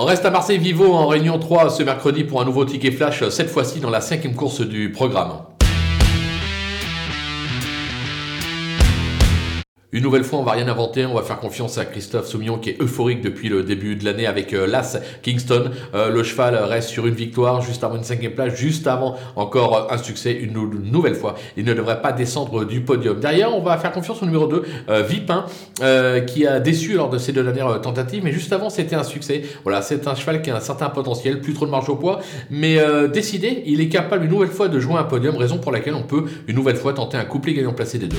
On reste à Marseille Vivo en réunion 3 ce mercredi pour un nouveau ticket flash, cette fois-ci dans la cinquième course du programme. Une nouvelle fois, on va rien inventer, on va faire confiance à Christophe Soumillon qui est euphorique depuis le début de l'année avec euh, l'As Kingston. Euh, le cheval reste sur une victoire, juste avant une cinquième place, juste avant encore un succès, une, nouvelle fois. Il ne devrait pas descendre du podium. Derrière, on va faire confiance au numéro 2, euh, Vipin, qui a déçu lors de ses deux dernières tentatives, mais juste avant, c'était un succès. Voilà, c'est un cheval qui a un certain potentiel, plus trop de marge au poids, mais décidé, il est capable une nouvelle fois de jouer un podium, raison pour laquelle on peut une nouvelle fois tenter un couplet gagnant placé des deux.